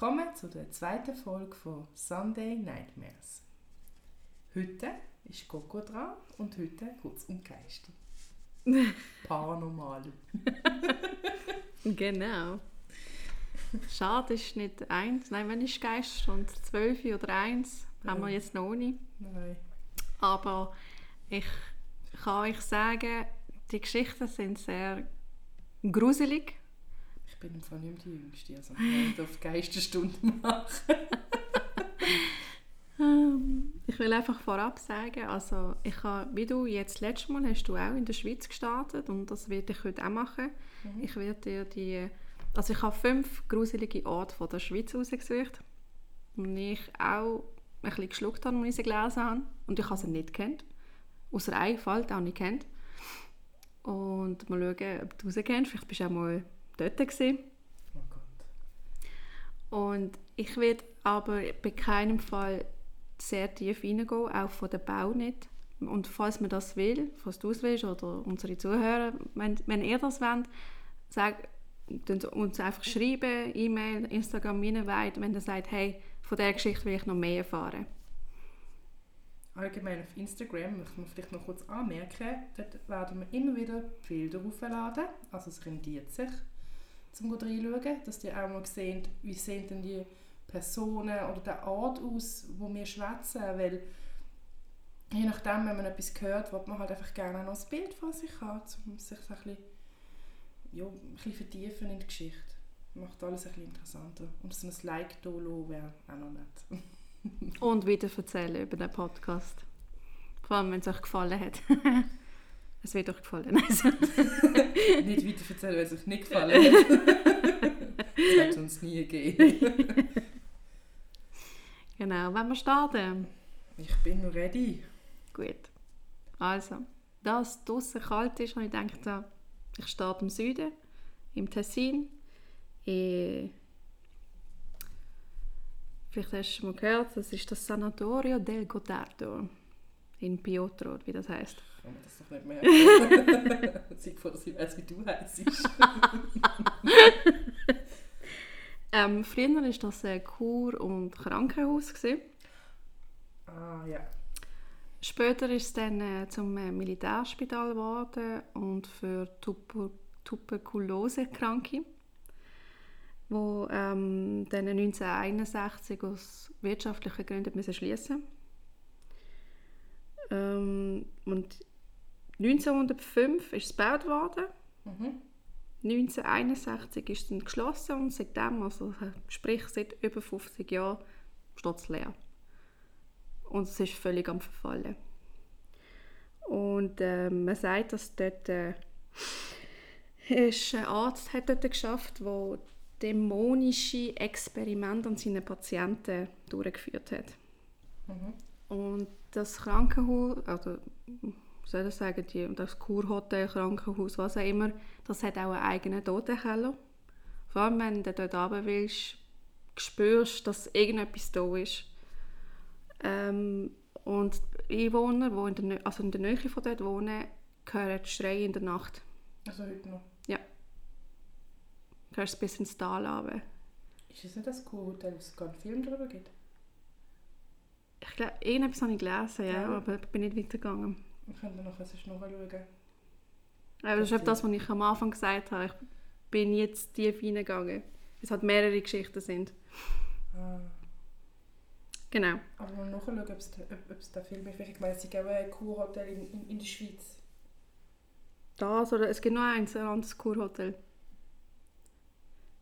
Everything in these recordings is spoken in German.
willkommen zu der zweiten Folge von Sunday Nightmares. Heute ist Coco dran und heute geht es um Geister. Paranormal. genau. Schade ist nicht eins, nein, wenn ist Geister und zwölf oder eins, haben wir jetzt noch nicht. Nein. Aber ich kann euch sagen, die Geschichten sind sehr gruselig. Ich bin im Fall nicht mehr die Jüngste, also ich kann auf Geisterstunden machen. Ähm, ich will einfach vorab sagen, also ich habe, wie du jetzt letztes Mal hast du auch in der Schweiz gestartet und das werde ich heute auch machen. Mhm. Ich werde dir die, also ich habe fünf gruselige Orte von der Schweiz ausgesucht und ich auch ein bisschen geschluckt habe, als ich sie gelesen habe und ich habe sie nicht kennt, außer einem Fall, den auch nicht kennt. Und mal schauen, ob du sie kennst, vielleicht bist du auch mal dort gewesen. Oh Gott. Und ich werde aber bei keinem Fall sehr tief reingehen, auch von der Bau nicht. Und falls man das will, falls du es willst oder unsere Zuhörer, wenn, wenn ihr das wollt, sagt uns einfach schreiben, E-Mail, Instagram, weit, wenn ihr sagt, hey, von dieser Geschichte will ich noch mehr erfahren. Allgemein auf Instagram, möchte man vielleicht noch kurz anmerken, dort werden wir immer wieder Bilder aufladen, also es rendiert sich, zum reinschauen, dass ihr auch mal seht, wie sehen denn die Personen oder der Art aus, wo wir schwätzen, weil je nachdem, wenn man etwas hört, will man halt einfach gerne noch ein Bild von sich haben, um sich so ein bisschen, ja, ein bisschen vertiefen in die Geschichte. Macht alles ein bisschen interessanter. Und so ein Like da wäre auch noch nett. Und wieder erzählen über den Podcast. Vor allem, wenn es euch gefallen hat. es wird euch gefallen. Also. nicht weiter erzählen, wenn es euch nicht gefallen hat. das wird es uns nie geben. Genau, wenn wir starten? Ich bin ready. Gut. Also, da es draußen kalt ist, habe ich gedacht, ich starte im Süden, im Tessin. Ich Vielleicht hast du schon mal gehört, das ist das Sanatorio del Gotardo in Piotro, wie das heißt. Kann mir das doch nicht merken. Vor, dass ich weiß, wie du heißt. Ähm, früher war das ein Kur- und Krankenhaus. Gewesen. Ah, ja. Später ist es dann äh, zum äh, Militärspital geworden und für Tuber Tuberkulose-Kranke, wo ähm, dann 1961 aus wirtschaftlichen Gründen müssen schließen ähm, und 1905 ist es gebaut worden. Mhm. 1961 ist es dann geschlossen und seitdem, also sprich seit über 50 Jahren, steht es leer. Und es ist völlig am Verfallen. Und äh, man sagt, dass dort äh, ist ein Arzt hat dort geschafft, der dämonische Experimente an seinen Patienten durchgeführt hat. Mhm. Und das Krankenhaus, also soll ich sagen, die, das Kurhotel, Krankenhaus, was auch immer, das hat auch einen eigenen Totenkeller. Vor allem, wenn du dort runter willst, spürst, dass irgendetwas da ist. Ähm, und die Einwohner, die in der, also in der Nähe von dort wohnen, hören Schreie in der Nacht. Also heute noch? Ja. Du hörst bis ins Tal runter. Ist es nicht das Kurhotel, wo es sogar einen Film darüber gibt? Ich glaube, irgendetwas habe ich gelesen, ja, ja. aber ich bin nicht weitergegangen. Wir können noch sonst nachschauen. Aber das ist das, was ich am Anfang gesagt habe. Ich bin jetzt tief reingegangen. Es hat mehrere Geschichten sind. Ah. Genau. Aber mal nachschauen, ob es, ob, ob es der Film ist. Ich meine, es gibt auch ein Kurhotel in, in, in der Schweiz. Das oder es gibt noch eins, ein anderes Kurhotel.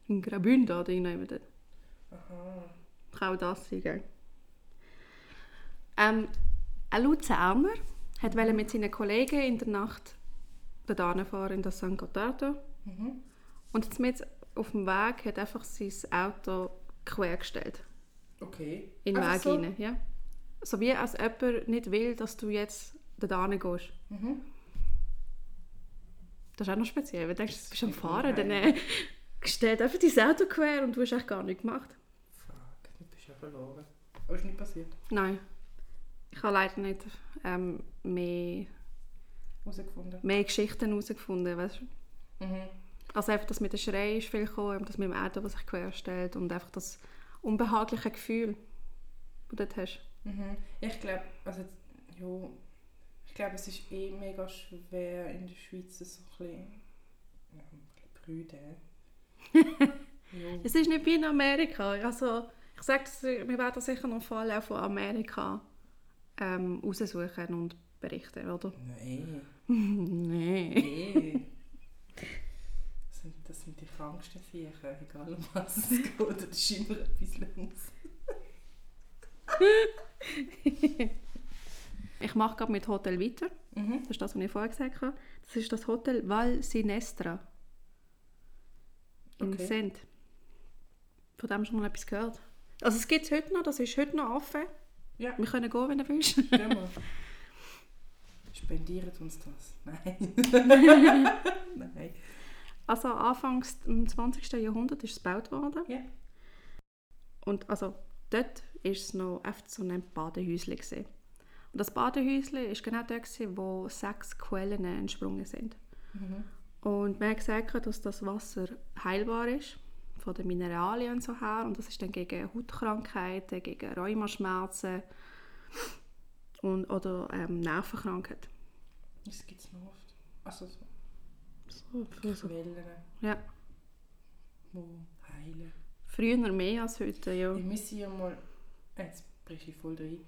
In Graubünden oder irgendjemand. Aha. Kann auch das sein, gell? Ähm, ein Luzerner hat mit seinen Kollegen in der Nacht dorthin fahren in das San Gotardo. Mhm. Und jetzt mit auf dem Weg hat einfach sein Auto quergestellt. Okay. In den Weg so? rein, ja. So wie als jemand nicht will, dass du jetzt dorthin gehst. Mhm. Das ist auch noch speziell, wenn du denkst, du bist am Fahren, dann äh, steht einfach dein Auto quer und du hast echt gar nichts gemacht. Fuck, du bist ja verloren. Aber ist nicht passiert? Nein. Ich habe leider nicht ähm, mehr, mehr Geschichten herausgefunden. Weißt Mhm. Also einfach das mit dem Schrei ist viel gekommen, das mit dem Auto, was sich querstellt und einfach das unbehaglichen Gefühl, die du dort hast. Mhm. Ich glaube, also, ja, ich glaube, es ist eh mega schwer in der Schweiz so ein bisschen, ja, ein bisschen brüde. ja. Es ist nicht wie in Amerika. Also, ich sage, wir werden sicher noch Fall auch von Amerika ähm, raussuchen und berichten, oder? Nein. Nein. Nee. Das sind, das sind die kranksten Viecher, egal um was es geht. Das ist immer etwas los. Ich mache gerade mit Hotel weiter. Mhm. Das ist das, was ich vorher gesagt habe. Das ist das Hotel Val Sinestra in Okay. Send. Von dem hast du schon mal etwas gehört? Also es gibt es heute noch, das ist heute noch offen. Ja, Wir können gehen, wenn du willst. gehen wir. Spendiert uns das? Nein. Nein. Also anfangs im 20. Jahrhundert ist es gebaut worden. Ja. Und also dort war es noch einfach so ein Badehäuschen. gewesen. Und das Badehäuschen war genau dort, gewesen, wo sechs Quellen entsprungen sind. Mhm. Und man hat gesagt, dass das Wasser heilbar ist, von den Mineralien und so her. Und das ist dann gegen Hautkrankheiten, gegen Rheumaschmerzen und, oder ähm, Nervenkrankheiten. Das gibt es noch oft. Also so So, für so. Quellen, Ja, die heilen. früher mehr als heute, ja. Wir sind ja mal, jetzt bricht ich voll rein,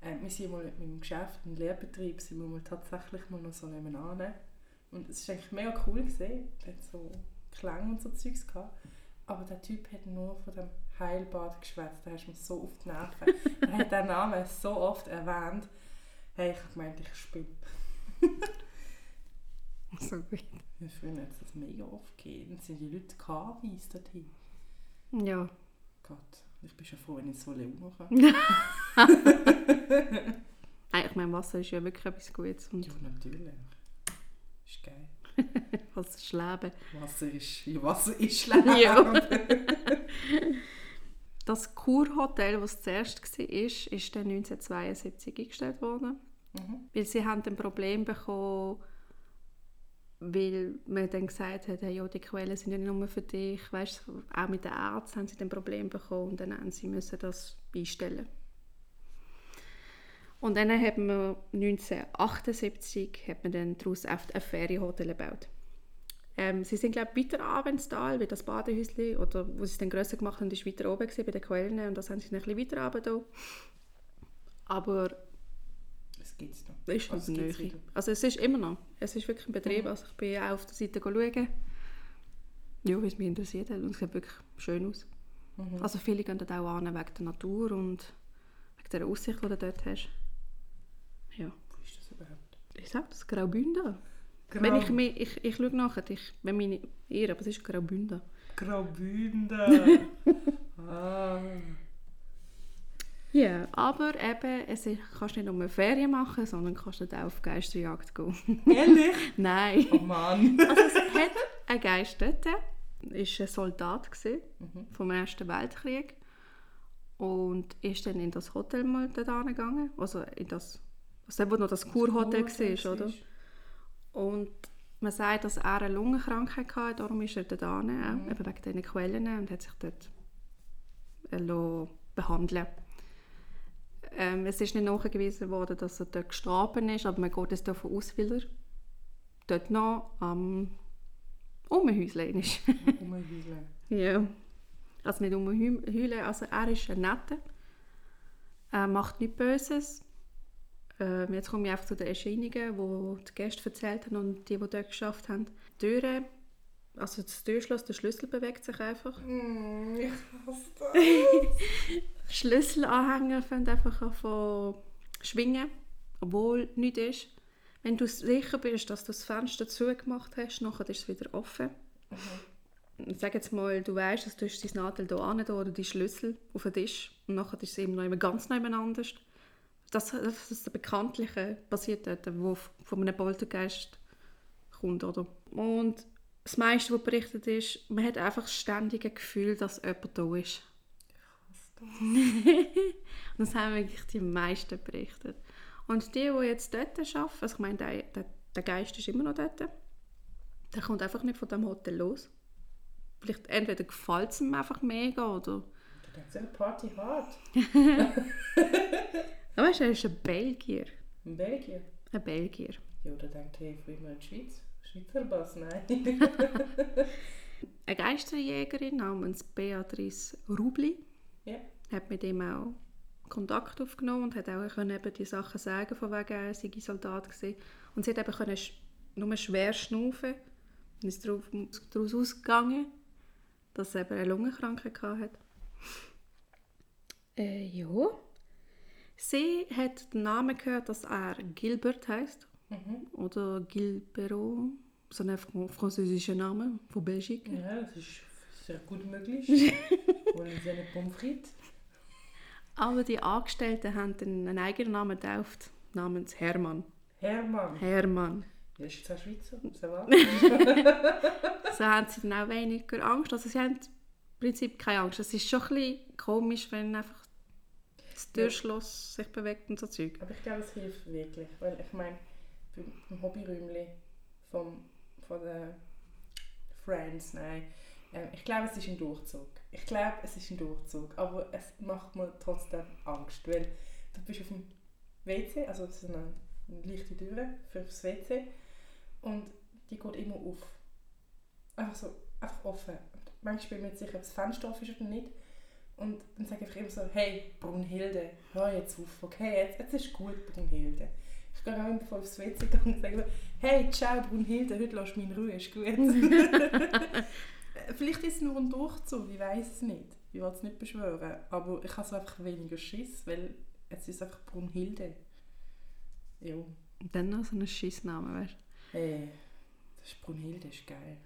äh, wir sind ja mal mit dem Geschäft, im Lehrbetrieb, sind wir mal tatsächlich mal noch so nebenan. Und es war eigentlich mega cool gesehen. Der hat so Klang und so Zeugs gehabt. Aber der Typ hat nur von dem Heilbad geschwätzt. Da hast du mir so auf die Nerven. er hat den Namen so oft erwähnt. Hey, ich gemeint, ich spinne. So gut. Ja, Früher hat es das mega oft gegeben. Dann sind die Leute KWs dorthin. Ja. Gott, ich bin schon froh, wenn ich so Leon kann. Nein, ich meine, Wasser ist ja wirklich etwas Gutes. Und Ja, natürlich. Ist geil. Wasser ist Leben. Wasser ist, ja, Wasser ist Leben. Ja. Das Kurhotel, das zuerst war, ist, ist dann 1972 eingestellt worden. Mhm. Weil sie haben ein Problem bekommen, weil man dann gesagt hat, hey, ja, die Quellen sind ja nicht nur für dich. Weißt, auch mit den Ärzten haben sie ein Problem bekommen und dann haben sie müssen das einstellen. Und dann hat man 1978 hat man dann daraus ein Ferienhotel gebaut. Ähm, sie sind glaube ich weiter Abendstal, wie das Badehäuschen, oder wo sie es dann grösser gemacht haben, ist weiter oben gewesen, bei den Quellen und das haben sie dann ein bisschen weiter runter Aber Das gibt es noch. ist Also, noch es gibt's. Also es ist immer noch. Es ist wirklich ein Betrieb. Mhm. Also ich bin auch auf der Seite schauen. Ja, wie es mich interessiert hat. Und es sieht wirklich schön aus. Mhm. Also viele gehen dort auch an wegen der Natur und wegen der Aussicht, die du dort hast. Ja. Wo ist das überhaupt? Ich sage das, Graubünden. Wenn ich, mich, ich, ich schaue nachher, ich, wenn nicht irre, aber es ist Graubünden. Graubünden. ah. Ja, aber eben, es ist, kannst nicht nur Ferien machen, sondern kannst auch auf Geisterjagd gehen. Ehrlich? Nein. Oh Mann. Also es hat einen Geist dort, war ein Soldat gewesen, Mhm. vom Ersten Weltkrieg und ist dann in das Hotel mal dort gegangen, also in das, also dort, wo noch das Kurhotel war, oder? Und man sagt, dass er eine Lungenkrankheit hatte, darum ist er hin, Mhm. eben wegen diesen Quellen und hat sich dort äh, behandeln ähm, Es ist nicht nachgewiesen worden, dass er dort gestorben ist, aber man geht jetzt davon aus, weil er dort noch am Umhäuseln ist. Umheulen. ja. Also nicht umheulen, also er ist ein Netter. Er macht nichts Böses. Ähm, jetzt komme ich einfach zu den Erscheinungen, die die Gäste erzählt haben und die, die dort geschafft haben. Die Türe, also das Türschloss, der Schlüssel bewegt sich einfach. Mm, ich hasse das. Schlüsselanhänger fangen einfach an von schwingen, obwohl nichts ist. Wenn du sicher bist, dass du das Fenster zugemacht hast, nachher ist es wieder offen. Sag jetzt mal, du weißt, dass du dein Nadel hier an oder die Schlüssel auf den Tisch und nachher ist es eben noch jemand ganz nebeneinander. Das, das ist das Bekanntliche passiert dort, wo von einem Poltergeist kommt, oder? Und das meiste, was berichtet ist, man hat einfach ständig ein Gefühl, dass jemand da ist. Und das haben wirklich die meisten berichtet. Und die, die jetzt dort arbeiten, also ich meine, der, der, der Geist ist immer noch dort, der kommt einfach nicht von dem Hotel los. Vielleicht entweder gefällt es ihm einfach mega oder Der so eine Party hart. Aber weißt du, er ist ein Belgier. In Belgien. Ein Belgier. Ja, da denkt hey, für immer in die Schweiz. Schweizer Bass, nein. Eine Geisterjägerin namens Beatrice Rubli Ja. hat mit ihm auch Kontakt aufgenommen und hat auch können eben die Sachen sagen, von wegen er sei Soldat gewesen. Und sie hat eben können nur schwer schnaufen und ist daraus ausgegangen, dass sie eben eine Lungenkrankheit hatte. Äh, ja. Sie hat den Namen gehört, dass er Gilbert heißt Mhm. oder Gilbero, so ein fran französischer Name von Belgik. Ja, das ist sehr gut möglich. Wollen Sie eine Pommes frites? Aber die Angestellten haben einen eigenen Namen getauft, namens Hermann. Hermann. Hermann. Das ist zwar Schweizer, so was. So haben sie dann auch weniger Angst. Also sie haben im Prinzip keine Angst. Es ist schon ein bisschen komisch, wenn einfach das Türschloss sich bewegt und so Zeug. Aber ich glaube, es hilft wirklich. Weil ich meine, beim, Hobbyräumchen vom, von den Friends, nein, ähm, ich glaube, es ist ein Durchzug. Ich glaube, es ist ein Durchzug. Aber es macht mir trotzdem Angst. Weil du bist auf dem WC, also es ist eine, leichte Tür für das WC und die geht immer auf. Einfach so, einfach offen. Manchmal bin ich mir nicht sicher, ob das Fenster offen ist oder nicht. Und dann sage ich immer so, hey Brunhilde, hör jetzt auf, okay, jetzt, jetzt ist gut, Brunhilde. Ich gehe auch immer ich aufs WC und sage so, hey, ciao Brunhilde, heute lass mich in Ruhe, ist gut. Vielleicht ist es nur ein Durchzug, ich weiß es nicht. Ich will es nicht beschwören, aber ich habe so einfach weniger Schiss, weil es ist einfach Brunhilde. Ja, Und dann noch so einen Schissnamen, weißt du? hey, das ist Brunhilde, ist geil.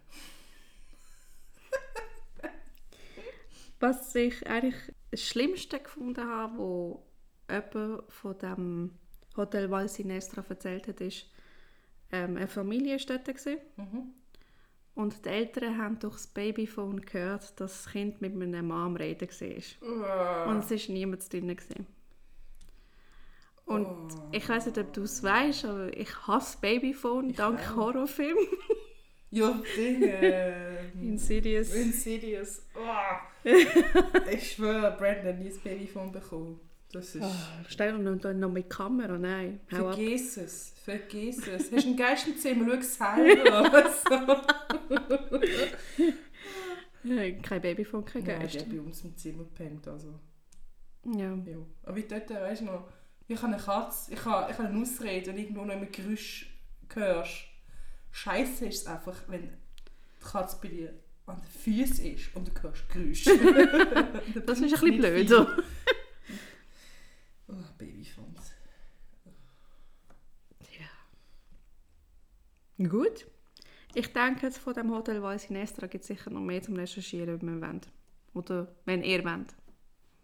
Was ich eigentlich das Schlimmste gefunden habe, wo jemand von dem Hotel Val Sinestra erzählt hat, ist, ähm, eine Familie war dort. Mhm. Und die Eltern haben durch das Babyphone gehört, dass das Kind mit Mann am Reden war. Uah. Und es war niemand drin. Gewesen. Und Oh. ich weiß nicht, ob du es weißt, aber ich hasse Babyphone dank. Horrorfilm. Ja, Dinge. Insidious. Insidious. Oh. ich schwöre, Brandon, nie das Babyphone bekommen. Das ist... Oh, stell dir noch, noch mit Kamera, nein. Hau ab. Vergiss es, vergiss es. Hast du ein Geistenzimmer, schau es selber. Kein Babyphone, kein Nein, Geist. der bei uns im Zimmer pennt, also... Ja. Ja. Aber wie dort, weißt du noch, ich habe eine Katze, ich habe, ich habe eine Ausrede und irgendwo noch ein Geräusch hörst. Scheiße ist es einfach, wenn die Katze bei dir an den Füßen ist und du hörst Geräusche. Das ist ein bisschen blöd. So. Oh, Babyphones. Gut. Ich denke, jetzt von dem Hotel Weiss Nestra gibt es sicher noch mehr zum Recherchieren, wenn wir wollen. Oder wenn ihr wollt.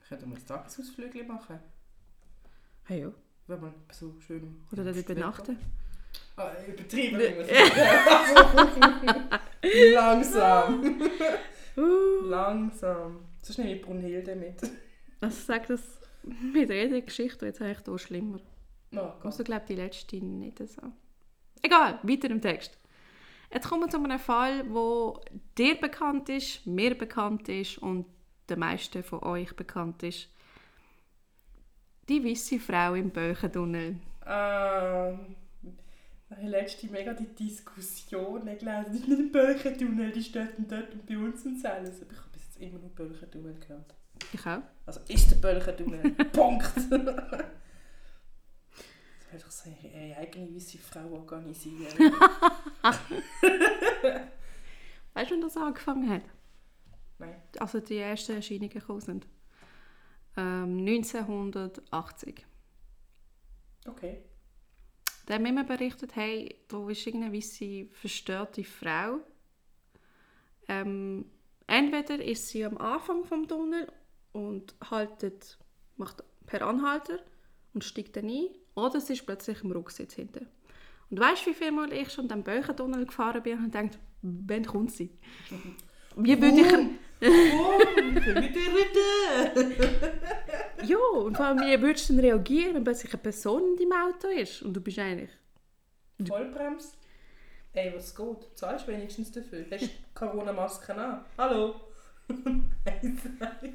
Könnten wir ein Tagesausflügel machen? Ja. Wenn man so schön... Oder dort übernachten. Ah, übertrieben. immer. Langsam. Uh. Langsam. So schnell wie Brunhilde mit. Also sag das mit jeder Geschichte jetzt eigentlich hier schlimmer. Oh, Also glaube die letzte nicht so. Egal, weiter im Text. Jetzt kommen wir zu einem Fall, wo dir bekannt ist, mir bekannt ist und den meisten von euch bekannt ist. Die weiße Frau im Böchentunnel. Ähm, ich habe letzte mega die Diskussion gelesen. Nicht Bölchentunnel, die steht und dort und bei uns und alles. Aber ich habe bis jetzt immer nur Bölchentunnel gehört. Ich auch. Also ist der Bölchentunnel. Punkt! Das hätte ich so eine eigene weiße Frau organisieren. Weißt du, wann das angefangen hat? Nein. Also die ersten Erscheinungen gekommen sind. Ähm, 1980. Okay. Da haben wir immer berichtet, hey, da ist irgendeine weisse verstörte Frau. Ähm, entweder ist sie am Anfang vom Tunnel und haltet, macht per Anhalter und steigt dann ein, oder sie ist plötzlich im Rucksitz hinten. Und weißt du, wie viel Mal ich schon den Böchentunnel gefahren bin und denkt, wann kommt sie? Wie würde ich... Warum? Bitte, bitte! Ja, und vor allem, wie würdest du denn reagieren, wenn plötzlich eine Person in deinem Auto ist und du bist eigentlich... Vollbremse? Ey, was geht? Du zahlst wenigstens dafür. Hast du Corona-Masken an? Hallo? Weiss ich.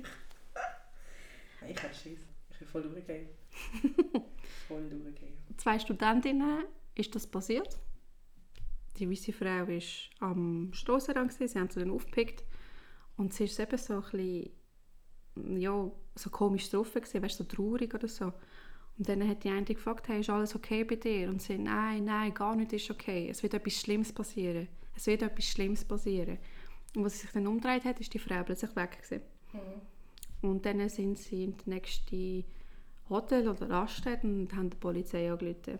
Ich habe Schiss. Ich will voll durchgehen. voll durchgehen. Zwei Studentinnen ist das passiert. Die weiße Frau war am Strassenrand, sie haben sie dann aufgepickt. Und sie ist eben so ein bisschen, ja, so komisch drauf gewesen, weißt, so traurig oder so. Und dann hat die eine gefragt, hey, ist alles okay bei dir? Und sie, nein, nein, gar nicht ist okay. Es wird etwas Schlimmes passieren. Es wird etwas Schlimmes passieren. Und was sie sich dann umgedreht hat, ist die Frau plötzlich weg gewesen. Mhm. Und dann sind sie in das nächste Hotel oder Raststätte und haben die Polizei angerufen.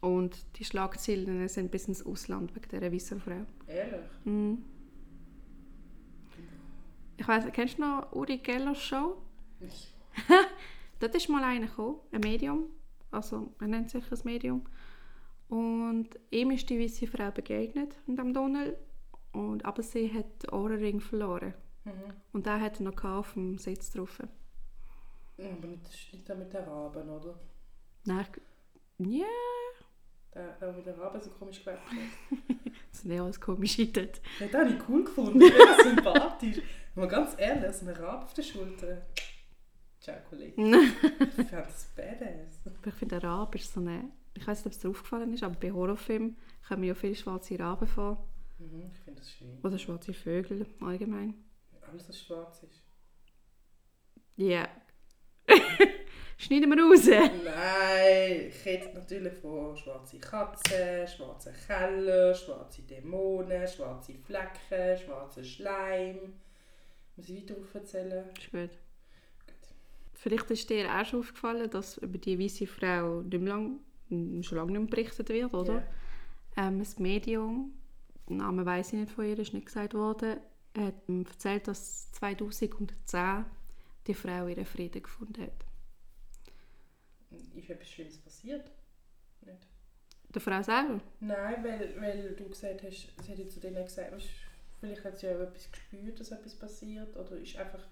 Und die Schlagzeilen sind bis ins Ausland wegen dieser weißen Frau. Ehrlich? Mhm. Ich weiss, kennst du noch Uri Gellers Show? Ich. Dort ist mal einer gekommen, ein Medium, also er nennt sich ein Medium. Und ihm ist die weiße Frau begegnet in dem Tunnel, und, aber sie hat den Ohrenring verloren. Mhm. Und der hat er noch auf dem Sitz drauf. Aber nicht, das nicht der mit der Raben, oder? Nein, ja, Der, der mit der Raben so komisch geweckt hat. das ist nicht alles komisch dort. Ja, den habe ich cool gefunden. Mega sympathisch. Aber ganz ehrlich, so ein Rab auf der Schulter. Ciao, Kollege. Ich fand das badass. Aber ich finde, der Rabe ist so eine... Ich weiß nicht, ob es dir aufgefallen ist, aber bei Horrorfilmen kommen ja viele schwarze Raben vor. Mhm, ich finde das schön. Oder schwarze Vögel allgemein. Alles, was schwarz ist. Ja. Schneiden wir raus. Nein, ich rede natürlich von schwarze Katzen, schwarze Keller, schwarze Dämonen, schwarze Flecken, schwarzer Schleim. Muss ich weiter erzählen? Ist gut. Vielleicht ist dir auch schon aufgefallen, dass über die weiße Frau nicht lang, m, schon lange nicht mehr berichtet wird, oder? Ähm, das Medium, den Namen weiss ich nicht von ihr, ist nicht gesagt worden, hat ähm, erzählt, dass 2010 die Frau ihren Frieden gefunden hat. Ist etwas Schlimmes passiert? Nicht? Der Frau selber? Nein, weil, weil du gesagt hast, sie hat ja zu denen gesagt, weißt, vielleicht hat sie ja etwas gespürt, dass etwas passiert, oder ist einfach,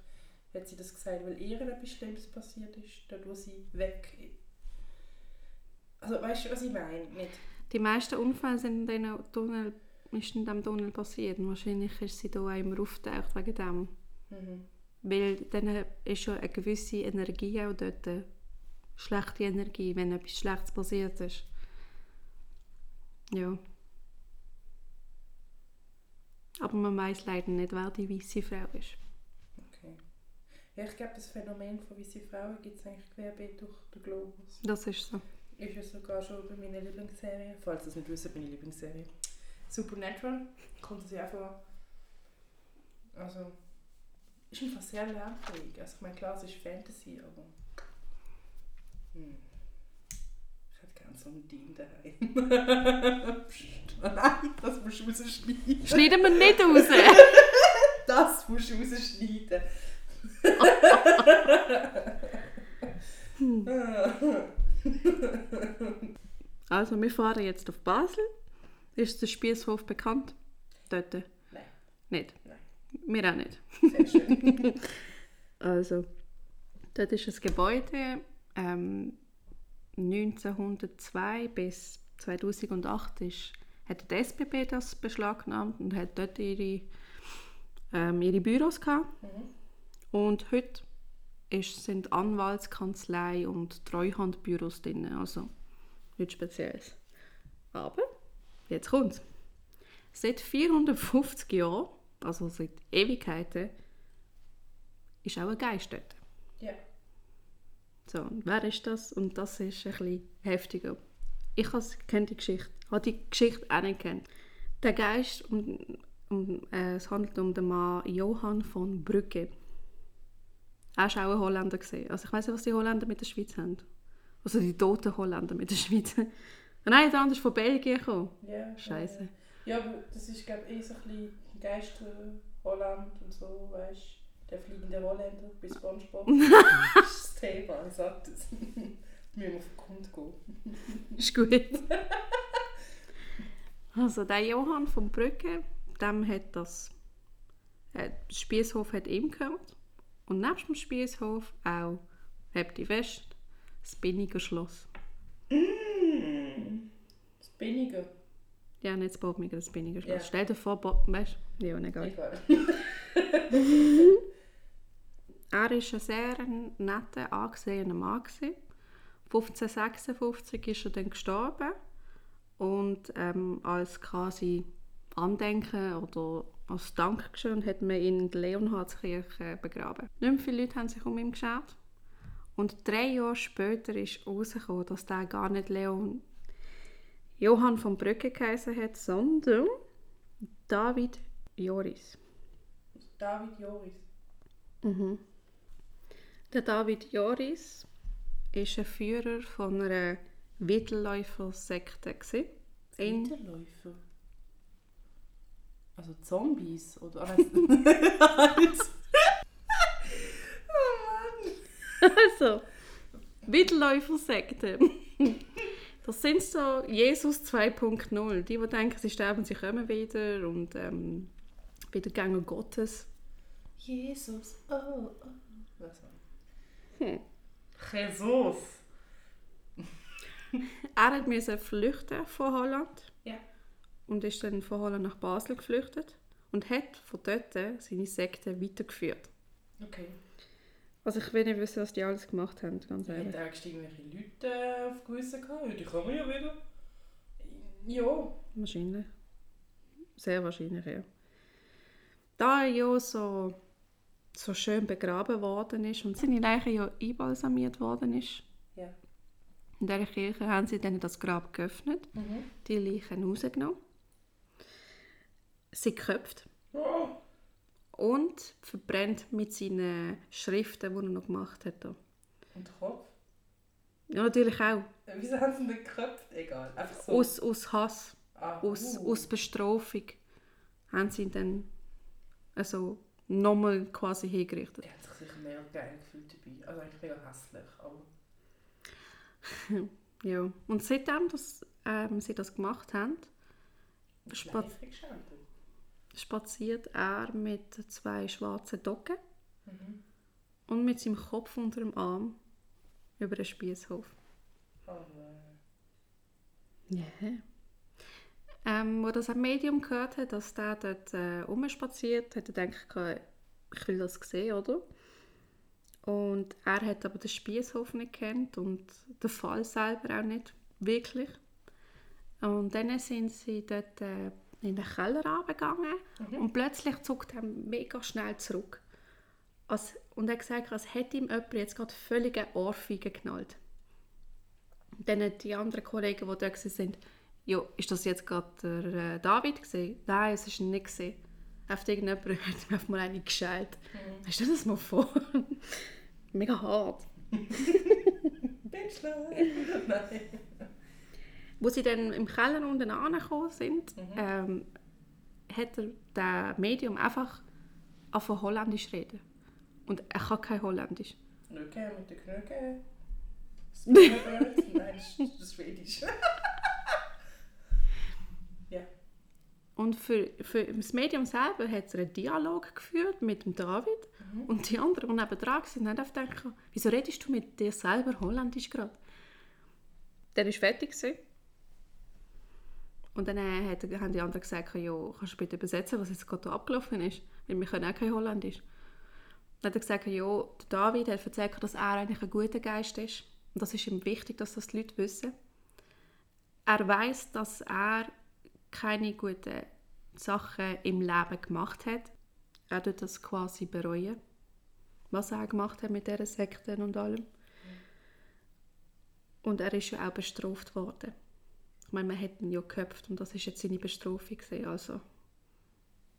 hat sie das gesagt, weil ihr etwas Schlimmes passiert ist, dort wo sie weg Also weißt du, was ich meine? Nicht? Die meisten Unfälle sind in diesem Tunnel, ist in diesem Tunnel passiert. Und wahrscheinlich ist sie da auch immer aufgetaucht wegen dem. Mhm. Weil dann ist schon eine gewisse Energie auch dort, schlechte Energie, wenn etwas Schlechtes passiert ist. Ja. Aber man weiß leider nicht, wer die weiße Frau ist. Okay. Ja, ich glaube, das Phänomen von weißen Frauen gibt es eigentlich querbeet durch den Globus. Das ist so. Ist ja sogar schon bei meiner Lieblingsserie, falls ihr es nicht wisst, meine Lieblingsserie. Supernatural kommt es ja auch vor. Also, ist einfach sehr lernfähig. Also ich meine, klar, es ist Fantasy, aber... Hm. Ich hätte gerne so ein Team daheim. Oh nein, das musst du rausschneiden. Schneiden wir nicht raus! Das musst du rausschneiden. Also, wir fahren jetzt auf Basel. Ist der Spiesshof bekannt? Dort? Nein. Nicht? Nein. Wir auch nicht. Sehr schön. Also, dort ist ein Gebäude ähm, 1902 bis 2008 ist, hat die SBB das beschlagnahmt und hat dort ihre, ähm, ihre Büros gehabt. Mhm. Und heute ist, sind Anwaltskanzlei und Treuhandbüros drin, also nichts Spezielles. Aber, jetzt kommt's. Seit 450 Jahren, also seit Ewigkeiten, ist auch ein Geist dort. Ja. So, wer ist das? Und das ist ein bisschen heftiger. Ich kenne die Geschichte, habe die Geschichte auch nicht kennt. Der Geist, um, um, äh, es handelt um den Mann Johann von Brügge. Er war auch ein Holländer. Gewesen. Also ich weiß nicht, was die Holländer mit der Schweiz haben. Also die toten Holländer mit der Schweiz. Nein, der andere ist von Belgien gekommen. Ja, Scheiße. Ja, aber das ist, glaube ich, eh so ein bisschen Geister Holland und so, weißt du. Der fliegende Holländer bei Spongebob. das ist das Thema, ich sag das. Müssen wir auf den Grund gehen. Ist gut. also der Johann von Brügge, dem hat das äh, der Spiesshof hat ihm gehört. Und nebst dem Spiesshof auch, habt ihr fest, das Binniger Schloss. Mm. Das Binniger. Ja, nicht das Bodmiger, das Binniger Schloss. Ja. Stell dir vor, Bo weißt du? Ja, egal. Egal. Er war ein sehr netter, angesehener Mann. gewesen. 1556 ist er dann gestorben und ähm, als quasi Andenken oder als Dankeschön hat man ihn in der Leonhardskirche begraben. Nicht mehr viele Leute haben sich um ihn geschaut. Und drei Jahre später ist herausgekommen, dass der gar nicht Leon Johann von Brücke geheißen hat, sondern David Joris. David Joris. Mhm. Der David Joris ist ein Führer von einer. In, Winterläufer. Also Zombies oder ah, weiss- oh Mann. also, Wittelläufer-Sekte. Das sind so Jesus 2.0. Die, die denken, sie sterben, sie kommen wieder und ähm, wieder Gänger Gottes. Jesus. Oh, oh. War? Hm. Jesus. Er hat müssen flüchten von Holland Ja. und ist dann von Holland nach Basel geflüchtet und hat von dort seine Sekte weitergeführt. Okay. Also ich will nicht wissen, was die alles gemacht haben, ganz Er ehrlich. hat auch irgendwelche Leute auf Gewissen gehabt. Ja, die kommen ja wieder. Ja. Wahrscheinlich. Sehr wahrscheinlich, ja. Da er ja so, so schön begraben worden ist und seine Leiche ja einbalsamiert worden ist, Ja. in dieser Kirche haben sie dann das Grab geöffnet, Mhm. die Leichen rausgenommen, sie geköpft Oh. und verbrennt mit seinen Schriften, die er noch gemacht hat. Und der Kopf? Ja, natürlich auch. Wieso haben sie ihn nicht geköpft? Egal. Einfach so. Aus, aus Hass, ah, aus, uh. aus Bestrafung haben sie ihn dann also nochmal quasi hingerichtet. Der hat sich sicher mehr geil gefühlt dabei. Also eigentlich mega hässlich. Aber Ja. Und seitdem dass, ähm, sie das gemacht haben, Spa- live geschaltet. spaziert er mit zwei schwarzen Docken Mhm. und mit seinem Kopf unter dem Arm über den Spießhof. Oh nein. Ja. Ähm, wo das ein Medium gehört hat, dass der dort äh, rumspaziert, hat er gedacht, ich will das sehen, oder? Und er hat aber den Spießhof nicht kennt und den Fall selber auch nicht wirklich. Und dann sind sie dort äh, in den Keller runtergegangen und plötzlich zuckt er mega schnell zurück. Als, und er hat gesagt, als hätte ihm jemand jetzt gerade völlig eine Ohrfeige geknallt. Und dann die anderen Kollegen, die da waren, ja, ist das jetzt gerade der äh, David gesehen? Nein, es ist nicht gesehen. Auf irgendjemand hat einfach mal eine geschält. Hast du das mal vor? Mega hart. Bachelor! Nein. Wo sie dann im Keller unten angekommen sind, ähm, hat er das Medium einfach auf Holländisch reden. Und er kann kein Holländisch. Knöcke mit den Knöcke. Das ist Schwedisch. ja. Und für, für das Medium selber hat er einen Dialog geführt mit dem David. Und die anderen, die neben dran waren, haben einfach gedacht, wieso redest du mit dir selber Holländisch gerade? Dann war fertig. gewesen. Und dann äh, hat, haben die anderen gesagt, ja, kannst du bitte übersetzen, was jetzt gerade abgelaufen ist? Weil wir können auch kein Holländisch. Dann hat er gesagt, ja, der David hat erzählt, dass er eigentlich ein guter Geist ist. Und das ist ihm wichtig, dass das die Leute wissen. Er weiß, dass er keine guten Sachen im Leben gemacht hat. Er tut das quasi bereuen, was er gemacht hat mit dieser Sekten und allem. Und er ist ja auch bestraft worden. Ich meine, man hat ihn ja geköpft und das ist jetzt seine Bestrafung gewesen, also.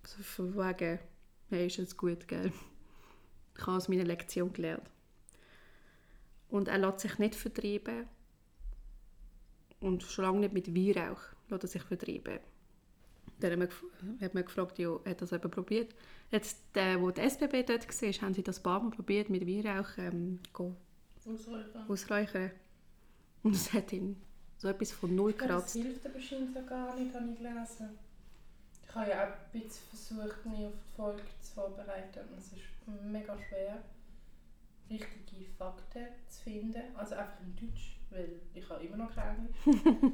also von wegen, hey, ist jetzt gut, gell? Ich habe aus meiner Lektion gelernt. Und er lässt sich nicht vertreiben und schon lange nicht mit Weihrauch lässt er sich vertreiben. Dann hat man, hat man gefragt, ja, hat das jemand probiert? Jetzt, der, wo die SBB dort war, haben sie das ein paar Mal probiert, mit Weihrauch ähm, go Ausräuchern. ausräuchern. Und es hat ihn so etwas von null Das gekratzt. hilft aber scheinbar gar nicht, habe ich gelesen. Ich habe ja auch ein bisschen versucht, mich auf die Folge zu vorbereiten. Und es ist mega schwer, richtige Fakten zu finden. Also einfach in Deutsch, weil ich habe immer noch kein Englisch.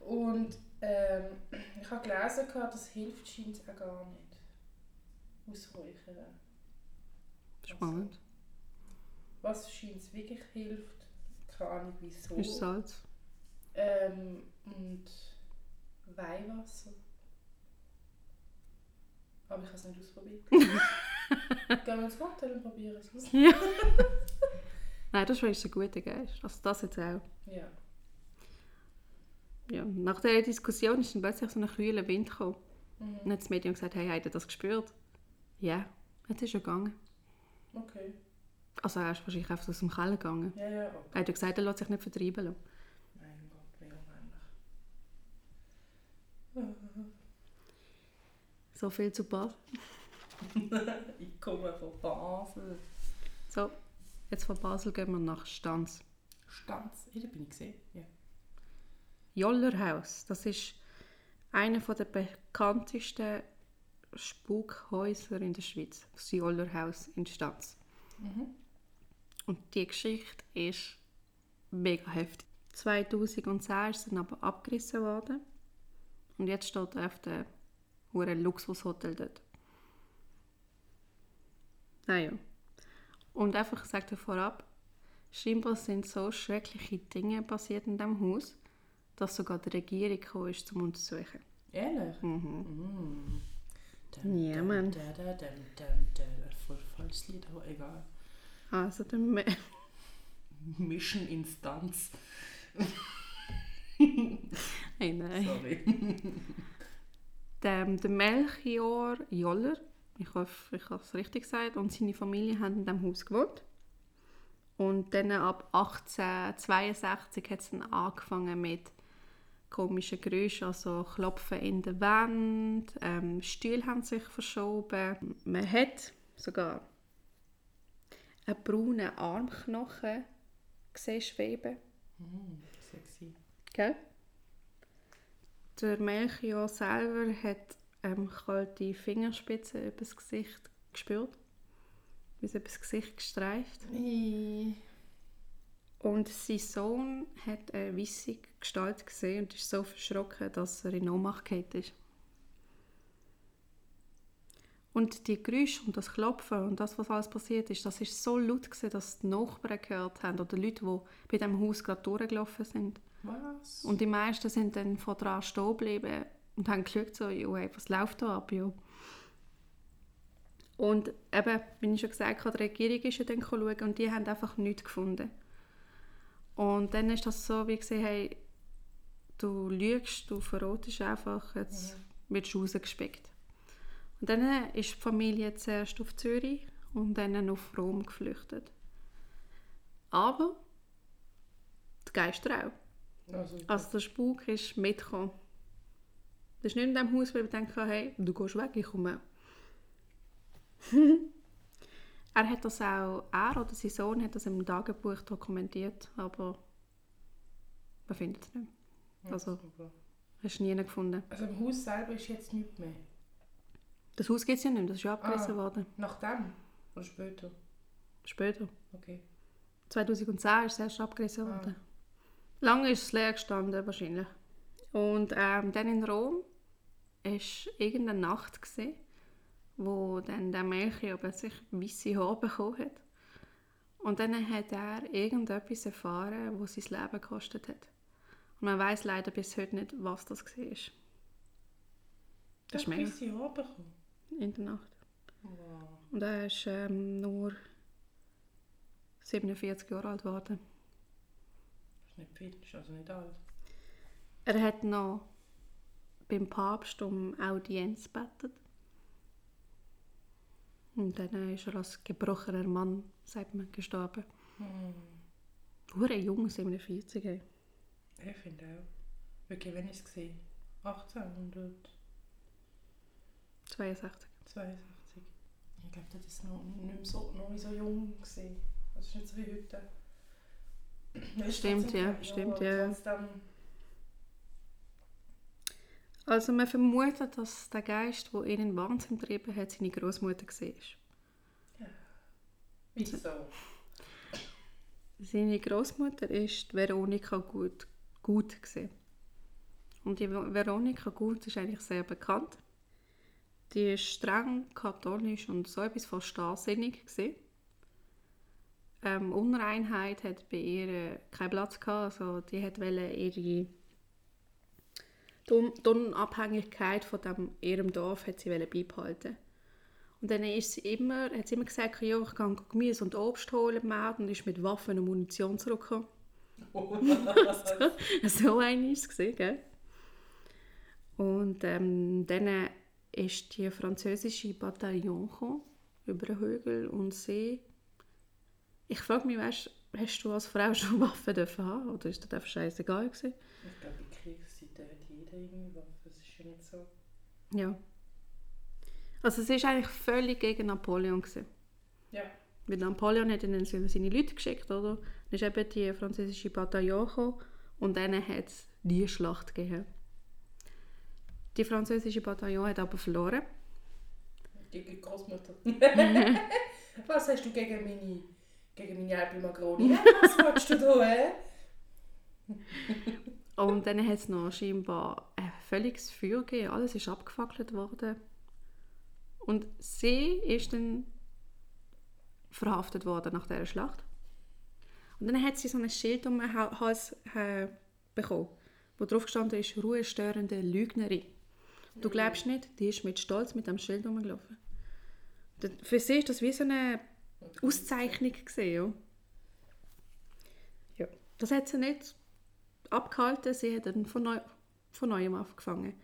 Und ähm, ich habe gelesen, gehabt, das hilft scheinbar auch gar nicht. Ausräuchern. Spannend. was scheint wirklich hilft, keine Ahnung wieso. Ist Salz. Ähm, und Weihwasser. Aber ich habe es nicht ausprobiert. Gehen wir ins Hotel und probieren es aus. Ja. Nein, das ist ein guter Geist. Also das jetzt auch. Ja. Ja. Nach dieser Diskussion ist dann plötzlich so ein kühler Wind gekommen. Mhm. Und dann hat das Medium gesagt, hey, habt ihr das gespürt? Ja, jetzt ist er gegangen. Okay. Also er ist wahrscheinlich einfach aus dem Keller gegangen. Ja, ja, okay. Er hat ja gesagt, er lässt sich nicht vertreiben lassen. Mein Gott, wie unheimlich. So viel zu Basel. ich komme von Basel. So, jetzt von Basel gehen wir nach Stanz. Stanz. Ja, da bin ich gesehen. Ja. Jollerhaus, das ist einer der bekanntesten Spukhäuser in der Schweiz. Das Jollerhaus in Stanz. Mhm. Und die Geschichte ist mega heftig. 2010 ist dann aber abgerissen worden. Und jetzt steht er auf dem hohen Luxushotel dort. Naja. Und einfach, dir vorab, scheinbar sind so schreckliche Dinge passiert in diesem Haus, dass sogar die Regierung gekommen ist, zum untersuchen. Ehrlich? Mhm. Mhm. Ja, Mann. Voll falsches Lied, aber egal. Also der, Me Mission Instanz. hey, nein. Sorry. Der, der Melchior Joller, ich hoffe, ich habe es richtig gesagt, und seine Familie haben in diesem Haus gewohnt. Und dann ab 1862 hat es dann angefangen mit komischen Geräuschen, also Klopfen in der Wand, ähm, Stühle haben sich verschoben. Man hat sogar einen braunen Armknochen gesehen schweben. Mhm, sexy. Gell? Der Melchior selber hat ähm, kalte Fingerspitzen übers Gesicht gespürt. Wie es übers Gesicht gestreift. Äh, Und sein Sohn hat eine weisse Gestalt gesehen und ist so verschrocken, dass er in Ohnmacht gefallen ist. Und die Geräusche und das Klopfen und das, was alles passiert ist, das ist so laut gewesen, dass die Nachbarn gehört haben oder Leute, die bei diesem Haus gerade durchgelaufen sind. Was? Und die meisten sind dann von dran stehen geblieben und haben geschaut, so, hey, was läuft da ab, jo. Und eben, wie ich schon gesagt habe, die Regierung ist ja dann schauen und die haben einfach nichts gefunden. Und dann ist das so, wie gesehen, hey, du lügst, du verrotest einfach, jetzt wirst du rausgespickt. Und dann ist die Familie zuerst auf Zürich und dann auf Rom geflüchtet. Aber die Geister auch. Also, Also der Spuk ist mitgekommen. Das ist nicht in dem Haus, weil wir denken, hey, du gehst weg, ich komme auch. er hat das auch, er oder sein Sohn hat das im Tagebuch dokumentiert, aber man findet es nicht. ja, also-. Hast du nie gefunden. also im Haus selber ist jetzt nichts mehr. Das Haus gibt es ja nicht mehr, das ist ja abgerissen Ah. worden. Nachdem? Oder später? Später. Okay. 2010 ist es erst abgerissen Ah. worden. Lange ist es leer gestanden, wahrscheinlich. Und ähm, dann in Rom war irgendeine Nacht, gewesen, wo dann der Melchior plötzlich weisse Haare bekommen hat. Und dann hat er irgendetwas erfahren, was sein Leben gekostet hat. Und man weiß leider bis heute nicht, was das war. Das ist Du hast mega. Haare bekommen? In der Nacht. Wow. Und er ist ähm, nur 47 Jahre alt geworden. Das ist nicht viel, das ist also nicht alt. Er hat noch beim Papst um Audienz gebeten. Und dann ist er als gebrochener Mann, sagt man, gestorben. Hm. Hure jung, 47. ey. Ich finde auch. Wirklich, wenn ich es gesehen 1862. 62. Ich glaube, das ist noch nicht so, noch nicht so jung gesehen. Das ist nicht so wie heute. Stimmt, ja, stimmt, ja. Trotzdem, Also man vermutet, dass der Geist, der ihn in den Wahnsinn getrieben hat, seine Großmutter war. wieso? Seine Großmutter ist Veronika Gut, Gut gewesen. Und die Veronika Gut ist eigentlich sehr bekannt. Die ist streng katholisch und so etwas von starrsinnig gewesen. ähm, Unreinheit hat bei ihr äh, keinen Platz gehabt. Also die hat ihre die Un- die Unabhängigkeit von dem, ihrem Dorf hat sie beibehalten. Und dann ist sie immer, hat sie immer gesagt, ja, ich kann Gemüse und Obst holen im Markt und ist mit Waffen und Munition zurückgekommen. so eine war es, gewesen, gell? Und ähm, dann ist die französische Bataillon gekommen, über den Hügel und sie... Ich frage mich, weißt, hast du als Frau schon Waffen dürfen haben oder ist das einfach scheißegal gewesen? Ich glaube, in Kriegszeiten Waffen. Das ist ja nicht so. Ja. Also es ist eigentlich völlig gegen Napoleon gewesen. Ja. Weil Napoleon hat dann seine Leute geschickt, oder? Dann ist eben die französische Bataillon gekommen und dann hat es die Schlacht gegeben. Die französische Bataillon hat aber verloren. Gegen die Großmutter. Was hast du gegen meine, gegen meine Apple Macaroni? Was wolltest du da, hä? Und dann hat es noch scheinbar ein völliges Feuer gegeben. Alles ist abgefackelt worden. Und sie ist dann verhaftet worden nach dieser Schlacht. Und dann hat sie so ein Schild um den Ha- Hals äh, bekommen, wo drauf gestanden ist, ruhestörende Lügnerin. Du glaubst nicht, die ist mit Stolz mit dem Schild rumgelaufen. Für sie ist das wie so eine Auszeichnung gesehen, ja. Das hat sie nicht abgehalten, sie hat dann von, neu, von neuem angefangen.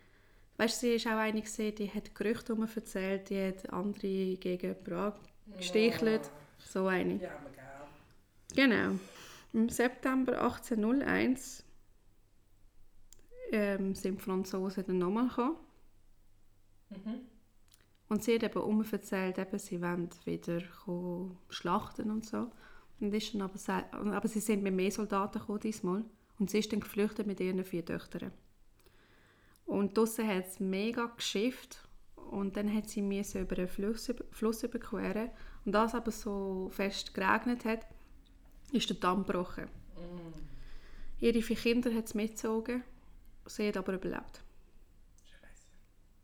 Weißt, sie ist auch eine gesehen, die hat Gerüchte herum erzählt, die hat andere gegen Prag gestichelt. So eine. Ja, gell. Genau. Im September 1801 ähm, sind die Franzosen dann nochmal gekommen. Mhm. Und sie hat eben umverzählt, eben, sie wollen wieder kommen, schlachten und so. Und ist dann aber, aber sie sind mit mehr Soldaten gekommen diesmal. Und sie ist dann geflüchtet mit ihren vier Töchtern. Und draussen hat es mega geschifft. Und dann hat sie müssen über einen Fluss, Fluss überqueren. Und da es aber so fest geregnet hat, ist der Damm gebrochen. Ihre vier Kinder hat es mitgezogen. Sie hat aber überlebt. Scheiße.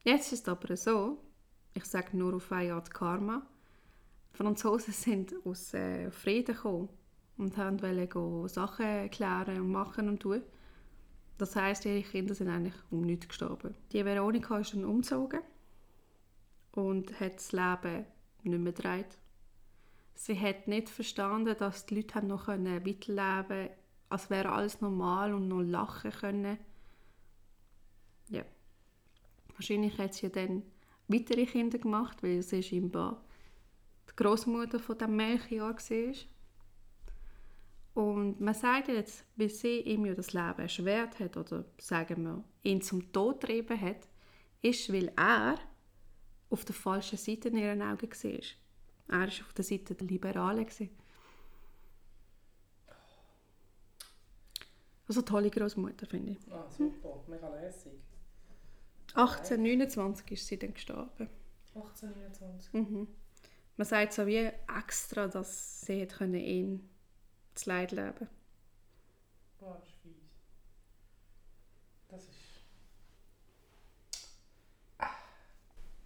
Jetzt ist es aber so, ich sage nur auf eine Art Karma, die Franzosen sind aus äh, Frieden gekommen und haben wollen Sachen klären und machen und tun. Das heisst, ihre Kinder sind eigentlich um nichts gestorben. Die Veronika ist dann umgezogen und hat das Leben nicht mehr gedreht. Sie hat nicht verstanden, dass die Leute noch weiterleben können, als wäre alles normal und noch lachen können. Ja. Wahrscheinlich hat sie dann weitere Kinder gemacht, weil sie scheinbar die Großmutter von dem Melchior war. Und man sagt jetzt, weil sie ihm ja das Leben erschwert hat oder sagen wir, ihn zum Tod getrieben hat, ist, weil er auf der falschen Seite in ihren Augen war. Er war auf der Seite der Liberalen. Also eine tolle Großmutter, finde ich. Ah, super. Mega lässig. 1829 ist sie dann gestorben. 1829. Mhm. Man sagt so wie extra, dass sie ihn das Leid leben Boah, das ist fies. Das ist...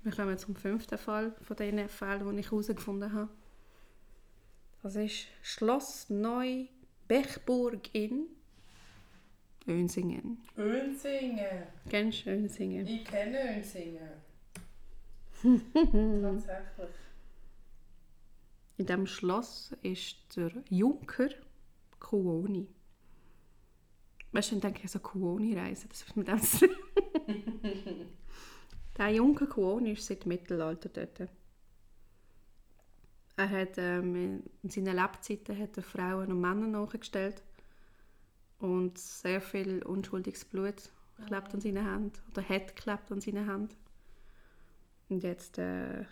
Wir kommen zum fünften Fall von diesen Fällen, die ich herausgefunden habe. Das ist Schloss Neu Bechburg in Önsingen. Önsingen. Kennst du Önsingen? Ich kenne Önsingen. Tatsächlich. In diesem Schloss ist der Junker Kuoni. Weißt du, dann denke ich so Kuoni-Reise, das ist zu tun. Der Junker Kuoni ist seit dem Mittelalter dort. Er hat ähm, in seinen Lebzeiten hat er Frauen und Männer nachgestellt und sehr viel unschuldiges Blut klebt an seinen Händen oder hat geklebt an seinen Händen. Und jetzt äh,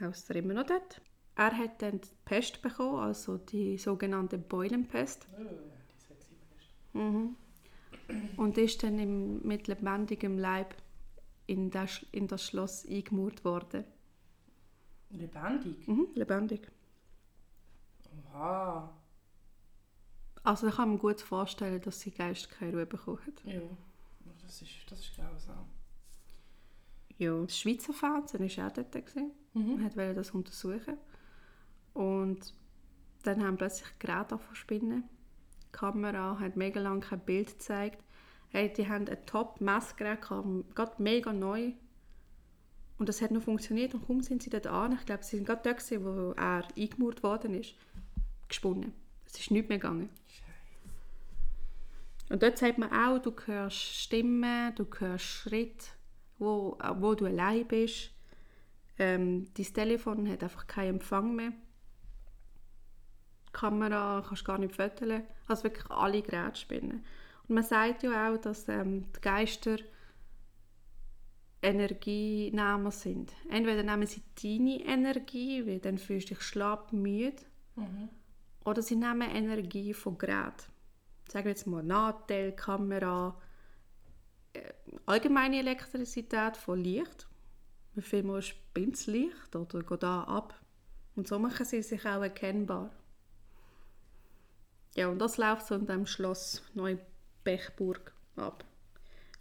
haust er immer noch dort. Er hat dann die Pest bekommen, also die sogenannte Beulenpest. Oh, die sexy Pest. Mhm. Und ist dann im, mit lebendigem Leib in das, in das Schloss eingemauert worden. Lebendig? Mhm, lebendig. Oha. Also ich kann mir gut vorstellen, dass sie Geist keine Ruhe bekommen hat. Ja. Das ist, das ist grausam. Ja. Das Schweizer Fernsehen war auch dort. Gewesen. Mhm. Man wollte das untersuchen. Und Dann haben plötzlich Geräte zu spinnen. Die Kamera hat mega lange kein Bild gezeigt. Hey, die haben ein Top-Messgerät, gerade mega neu. Und das hat noch funktioniert und kaum sind sie dort an. Ich glaube, sie sind gerade dort, gewesen, wo er eingemauert worden ist. Gesponnen. Es ist nicht mehr gegangen. Und dort sagt man auch, du hörst Stimmen, du hörst Schritte, wo, wo du allein bist. Ähm, dein Telefon hat einfach keinen Empfang mehr. Kamera kannst gar nicht fotografieren. Also wirklich alle Geräte spinnen. Und man sagt ja auch, dass ähm, die Geister Energienehmer sind. Entweder nehmen sie deine Energie, weil dann fühlst du dich schlappmüde, Mhm. oder sie nehmen Energie von Geräten. Sagen wir jetzt mal Nadel, Kamera, äh, allgemeine Elektrizität von Licht. Wie viel mal spinnt das Licht oder geht da ab? Und so machen sie sich auch erkennbar. Ja, und das läuft so in dem Schloss Neubechburg ab.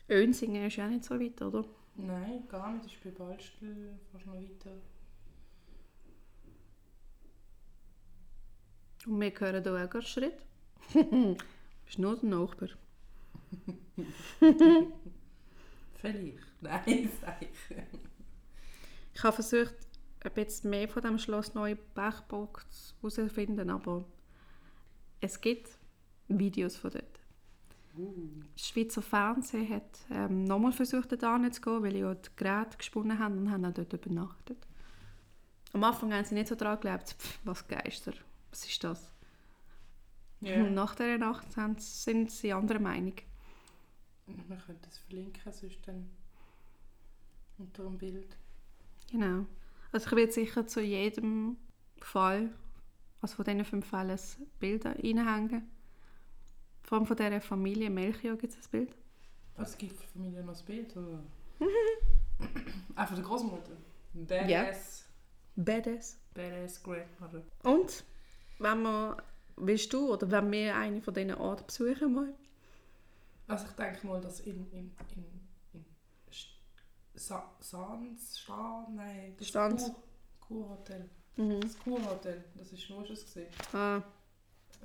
Önsingen ist ja nicht so weit, oder? Nein, gar nicht. Das ist bei Ballstil fast noch weiter. Und wir hören hier auch gerade Schritt. ist nur der Nachbar. Vielleicht. Nein, ich. Ich habe versucht, ein bisschen mehr von dem Schloss Neubechburg herauszufinden, aber es gibt Videos von dort. Das Schweizer Fernsehen hat ähm, nochmal versucht, dort zu gehen, weil ja die Geräte gesponnen haben und haben auch dort übernachtet. Am Anfang haben sie nicht so daran geglaubt, pff, was Geister, was ist das? Ja. Und nach dieser Nacht sind sie anderer Meinung. Wir können das verlinken, sonst dann unter dem Bild. Genau. Also ich werde sicher zu jedem Fall, also von diesen fünf Fällen, ein Bild reinhängen. Vor allem von dieser Familie Melchior gibt es ein Bild. Also, es gibt für Familie noch ein Bild, oder? ah, von der Großmutter. Badass. Badass. Badass Grandmother. Und, wenn man, willst du oder wenn wir eine von diesen Orten besuchen mal? Also, ich denke mal, dass in. in, in, in St- Sa Sans, Sta, nein, das Stanz. Kur- Kurhotel. Mhm. Das Kurhotel, das ist nur schon gesehen. Ah,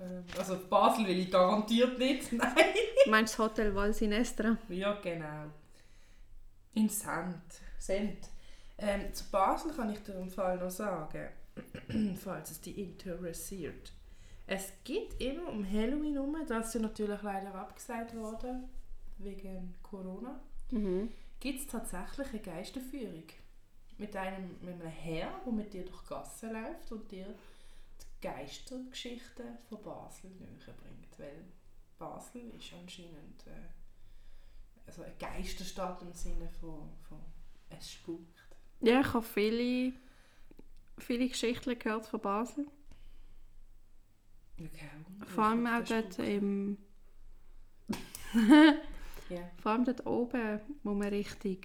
Ähm, also, Basel will ich garantiert nicht, nein. du meinst das Hotel Val Sinestra? Ja, genau. In Sand. Sand. Ähm, zu Basel kann ich dir im Fall noch sagen, falls es dich interessiert. Es gibt immer um Halloween herum, das ist ja natürlich leider abgesagt worden, wegen Corona, Mhm. gibt es tatsächlich eine Geisterführung. Mit einem, mit einem Herr, der mit dir durch die Gassen läuft und dir die Geistergeschichten von Basel näher bringt. Weil Basel ist anscheinend äh, also eine Geisterstadt im Sinne von, von es spukt. Ja, ich habe viele, viele Geschichten gehört von Basel. Okay. Vor allem auch dort im... Ja. Vor allem dort oben, wo man Richtung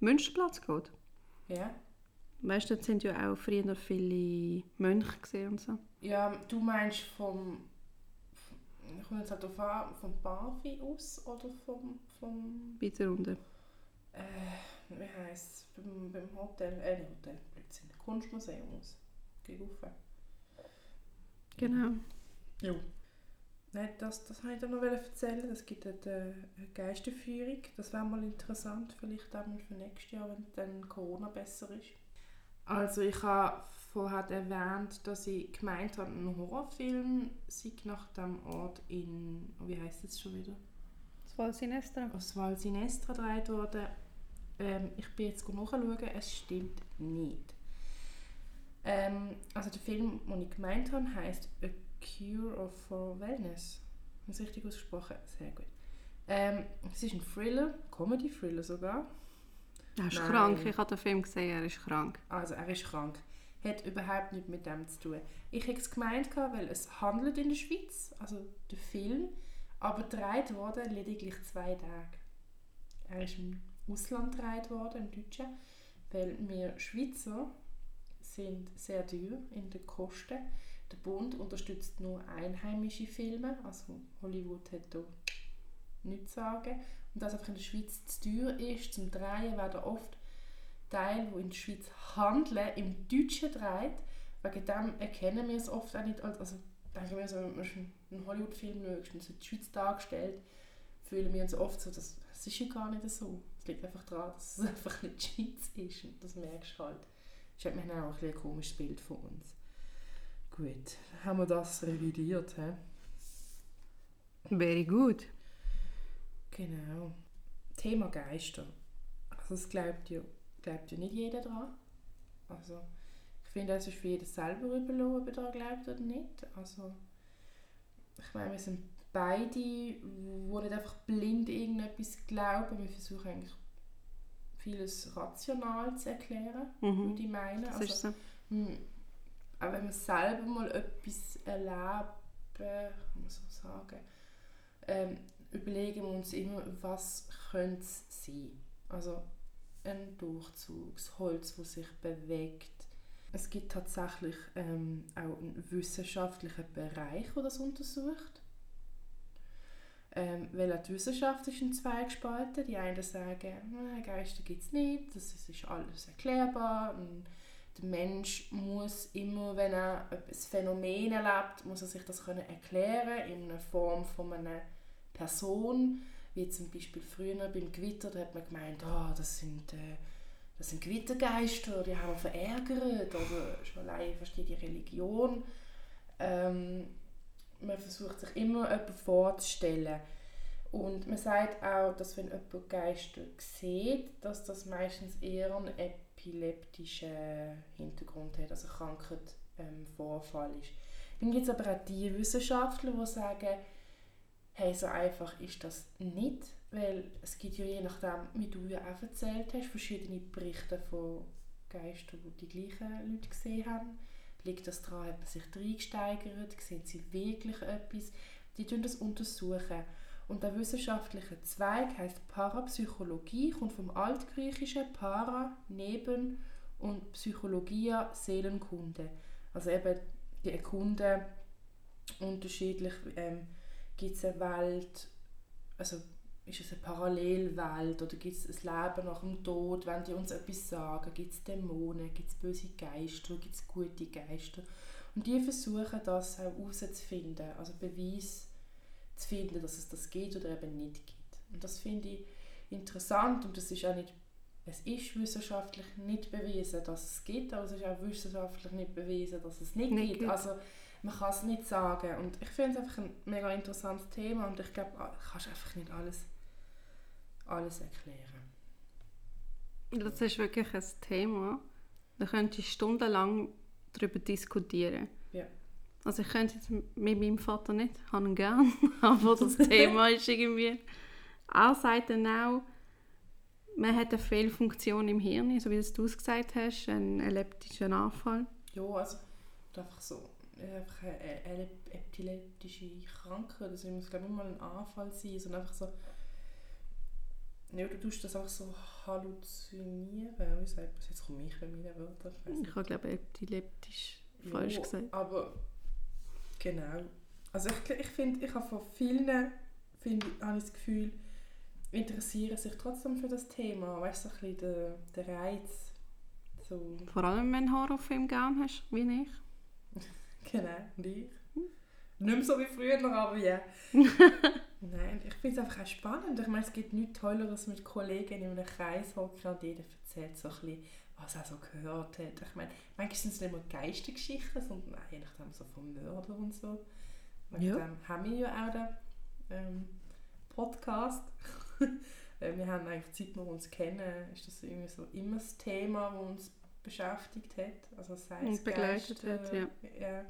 Münsterplatz geht. Ja. Weißt du, dort sind ja auch früher viele Mönche gesehen und so. ja, du meinst vom ich komme jetzt halt auf an, vom Bavi aus oder vom, vom Weiter unten. äh, wie heisst es, beim, beim Hotel, äh nicht Hotel, Blödsinn, Kunstmuseum aus, gegenüber. Genau. Ja. Nein, das, das wollte ich dir noch erzählen. Es gibt dort eine Geisterführung. Das wäre mal interessant, vielleicht auch mal für nächstes Jahr, wenn dann Corona besser ist. Also ich habe vorher erwähnt, dass ich gemeint habe, ein Horrorfilm sei nach dem Ort in, wie heißt es schon wieder? Das war Sinestra. aus Val Sinestra gedreht worden. Ähm, ich bin jetzt nachschauen, es stimmt nicht. Ähm, also der Film, den ich gemeint habe, heisst Cure of for Wellness. Habe ich richtig ausgesprochen? Sehr gut. Ähm, es ist ein Thriller, Comedy-Thriller sogar. Er ist Nein. krank. Ich habe den Film gesehen, er ist krank. Also er ist krank. Hat überhaupt nichts mit dem zu tun. Ich hätte es gemeint, weil es handelt in der Schweiz, also der Film, aber gedreht wurde lediglich zwei Tage. Er ist im Ausland gedreht worden, im Deutschen, weil wir Schweizer sind sehr teuer in den Kosten. Der Bund unterstützt nur einheimische Filme, also Hollywood hat da nichts zu sagen. Und dass einfach in der Schweiz zu teuer ist zum Drehen, werden oft Teile, die in der Schweiz handeln, im Deutschen dreht, wegen dem erkennen wir es oft auch nicht, als- also denke ich so, wenn man einen Hollywood-Film schaut und so die Schweiz dargestellt, fühlen wir uns oft so, dass es ist ja gar nicht so. Es liegt einfach daran, dass es einfach nicht die Schweiz ist und das merkst du halt. Das hat mir auch ein, ein komisches Bild von uns. Gut, haben wir das revidiert, hä? Very good. Genau. Thema Geister. Also es glaubt ja, glaubt ja nicht jeder dran. Also ich finde, es ist für jeden selber überlassen, ob er daran glaubt oder nicht. Also ich meine, wir sind beide, die nicht einfach blind irgendetwas glauben. Wir versuchen eigentlich vieles rational zu erklären, Mhm. würde ich meinen. Das Also, ist so. Auch wenn wir selber mal etwas erleben, kann man so sagen, ähm, überlegen wir uns immer, was könnte es sein. Also ein Durchzug, das Holz, das sich bewegt. Es gibt tatsächlich ähm, auch einen wissenschaftlichen Bereich, der das untersucht. Ähm, weil auch die Wissenschaft ist in zwei gespalten. Die einen sagen, «Nein, Geister gibt es nicht, das ist- ist alles erklärbar. Und der Mensch muss immer, wenn er ein Phänomen erlebt, muss er sich das können erklären in einer Form von einer Person. Wie zum Beispiel früher beim Gewitter, da hat man gemeint, «Ah, das sind... Äh, das sind Gewittergeister, die haben wir verärgert. Oder schon allein versteht die Religion. Ähm, man versucht sich immer jemanden vorzustellen. Und man sagt auch, dass wenn jemand Geister sieht, dass das meistens eher einen epileptischen Hintergrund hat, also Krankheit ähm, Vorfall ist. Dann gibt es aber auch die Wissenschaftler, die sagen, hey, so einfach ist das nicht, weil es gibt ja je nachdem, wie du ja auch erzählt hast, verschiedene Berichte von Geistern, die die gleichen Leute gesehen haben. Liegt das daran, hat man sich reingesteigert, sehen sie wirklich etwas? Die tun das untersuchen. Und der wissenschaftliche Zweig heißt Parapsychologie, kommt vom altgriechischen Para, Neben und Psychologia, Seelenkunde. Also eben die Erkunden unterschiedlich, ähm, gibt es eine Welt, also ist es eine Parallelwelt oder gibt es ein Leben nach dem Tod, wenn die uns etwas sagen, gibt es Dämonen, gibt es böse Geister, gibt es gute Geister. Und die versuchen das auch herauszufinden, also Beweis zu finden, dass es das gibt oder eben nicht gibt. Und das finde ich interessant und das ist auch nicht, es ist wissenschaftlich nicht bewiesen, dass es gibt, aber es ist auch wissenschaftlich nicht bewiesen, dass es nicht, Nicht gibt. gibt. Also man kann es nicht sagen und ich finde es einfach ein mega interessantes Thema und ich glaube, du kannst einfach nicht alles, alles erklären. Das ist wirklich ein Thema. Da könntest du stundenlang darüber diskutieren. Ja. Also ich könnte jetzt mit meinem Vater nicht, ich habe ihn gern, aber das Thema ist irgendwie... Er sagt dann auch, man hat eine Fehlfunktion im Hirn, so wie das du es gesagt hast, einen epileptischen Anfall. Ja, also einfach so einfach eine, epileptische Krankheit, also muss glaube ich mal ein Anfall sein, sondern einfach so ja, du tust das einfach so halluzinieren, wie sagt man das? Jetzt komme ich mit meinen Wörtern, ich Ich habe glaube epileptisch Ja, falsch gesagt. aber genau. Also ich, ich finde, ich habe von vielen, find, habe ich das Gefühl, interessieren sich trotzdem für das Thema, weißt du, so ein bisschen der, der Reiz, so, Vor allem, wenn du einen Horrorfilm gern hast, wie ich. genau, und ich. Nicht mehr so wie früher, aber ja. Nein, ich finde es einfach auch spannend. Ich meine, es gibt nichts Tolleres mit Kollegen in einem Kreis hocken und jeder erzählt so ein bisschen, was er so gehört hat. Ich meine, manchmal sind es nicht mehr Geistergeschichten, sondern je nachdem so vom Mörder und so. Wegen Ja. dem haben wir ja auch den ähm, Podcast. Äh, wir haben eigentlich, seit wir uns kennen, ist das irgendwie so immer das Thema, das uns beschäftigt hat. Also sei es Und begleitet Geister, hat, ja. ja,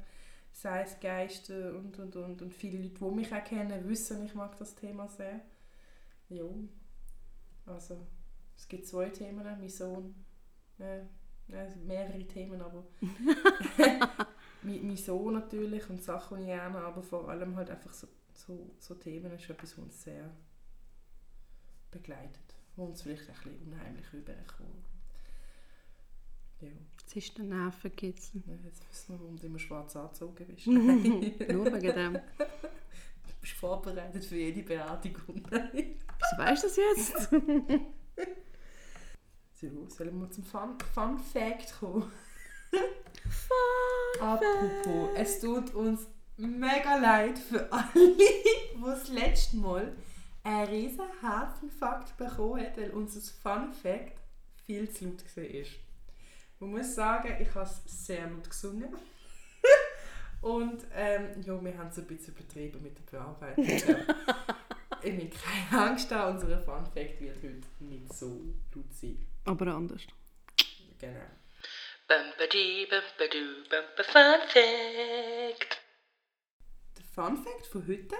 sei es Geister und, und, und. Und viele Leute, die mich auch kennen, wissen, ich mag das Thema sehr. Ja, also es gibt zwei Themen, mein Sohn, äh, ja, es sind mehrere Themen, aber mein, mein Sohn natürlich und Sachen, die ich gerne habe, aber vor allem halt einfach so, so, so Themen ist etwas, was uns sehr begleitet, wo uns vielleicht ein bisschen unheimlich überkommt. Ja, Das ist der Nervenkitzel. ja, jetzt wissen wir, warum du immer schwarz angezogen bist. Nur wegen dem. Du bist vorbereitet für jede Beerdigung. Wieso weißt du das jetzt? So, sollen wir zum Fun, Fun Fact kommen? Apropos, es tut uns mega leid für alle, die das letzte Mal einen riesen Herzinfarkt bekommen haben, weil unser Fun Fact viel zu laut war. Man muss sagen, ich habe es sehr laut gesungen. Und ähm, ja, wir haben es ein bisschen übertrieben mit der Bearbeitung. ich habe keine Angst, unser Fun Fact wird heute nicht so laut sein. Aber anders. Genau. Bumpity, bumpadu, bumper fun fact. Der Fun Fact von heute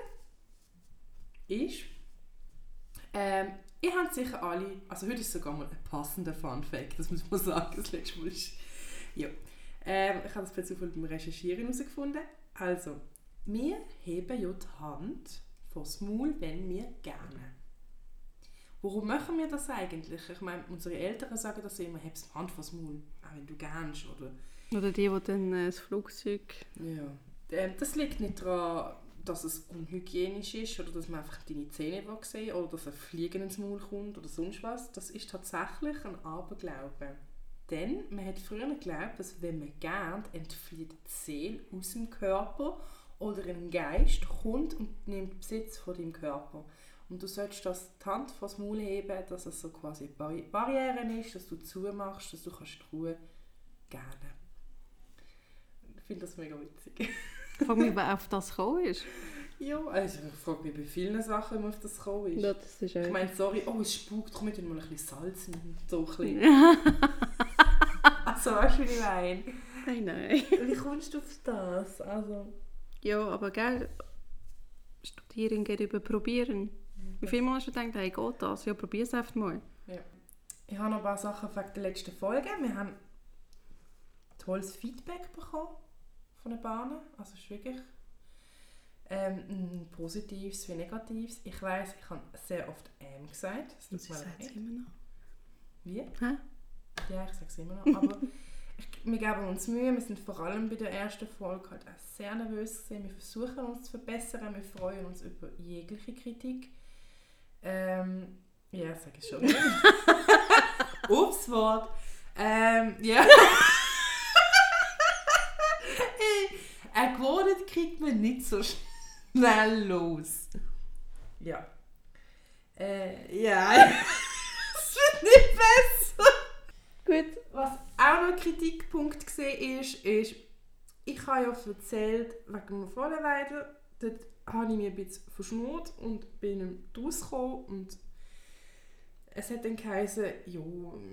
ist, ähm, ihr habt sicher alle, also heute ist sogar mal ein passender Fun Fact, das muss man sagen, das letzte Mal ist, ja. Ähm, ich habe das per Zufall beim Recherchieren herausgefunden. Also, wir heben ja die Hand vor das Maul, wenn wir gerne. Warum machen wir das eigentlich? Ich meine, unsere Eltern sagen das immer, die Hand vor das Maul, auch wenn du gernst, oder Oder die, die dann äh, das Flugzeug... ja. Ähm, das liegt nicht daran, dass es unhygienisch ist oder dass man einfach deine Zähne sehen oder dass ein Fliegen ins Maul kommt oder sonst was. Das ist tatsächlich ein Aberglaube. Denn man hat früher geglaubt, dass wenn man gärt, entflieht die Seele aus dem Körper oder ein Geist kommt und nimmt Besitz von deinem Körper. Und du solltest das die Hand vor das Maul heben, dass es so quasi eine Barri- Barriere ist, dass du zumachst, dass du kannst die Ruhe gerne. Ich finde das mega witzig. Ich frage mich, wer auf das gekommen ist. Ja, also ich frage mich bei vielen Sachen, wie man auf das gekommen ist. Ja, das ist Ich meine, sorry, oh, es spukt, komm, wir tun mal ein bisschen Salz rein. So ein bisschen. also, weißt du, wie ich meine? Nein, nein. Wie kommst du auf das? Also, Ja, aber gell, studieren geht über probieren. Wie viel Mal hast du gedacht, hey, geht das? Ja, probier es einfach mal. ich habe noch ein paar Sachen wegen der letzten Folge. Wir haben tolles Feedback bekommen von den Bahnen. Also, es ist wirklich ähm, ein positives wie negatives. Ich weiß, ich habe sehr oft «ähm» gesagt. Das tut sie mir leid. immer noch. Wie? Hä? Ja, ich sage es immer noch. Aber ich, wir geben uns Mühe. Wir sind vor allem bei der ersten Folge halt auch sehr nervös gewesen. Wir versuchen uns zu verbessern. Wir freuen uns über jegliche Kritik. Ähm, ja, ich sage es schon. Ups, Wort. Ähm, ja. Ein gewohnt kriegt man nicht so schnell los. Ja. Äh, ja. Es wird nicht besser. Gut. Was auch noch ein Kritikpunkt gesehen ist, ist, ich habe ja erzählt, wegen dem Vollenweiden, dort habe ich mich ein bisschen verschnurrt und bin rausgekommen und es hat dann geheißen, ja,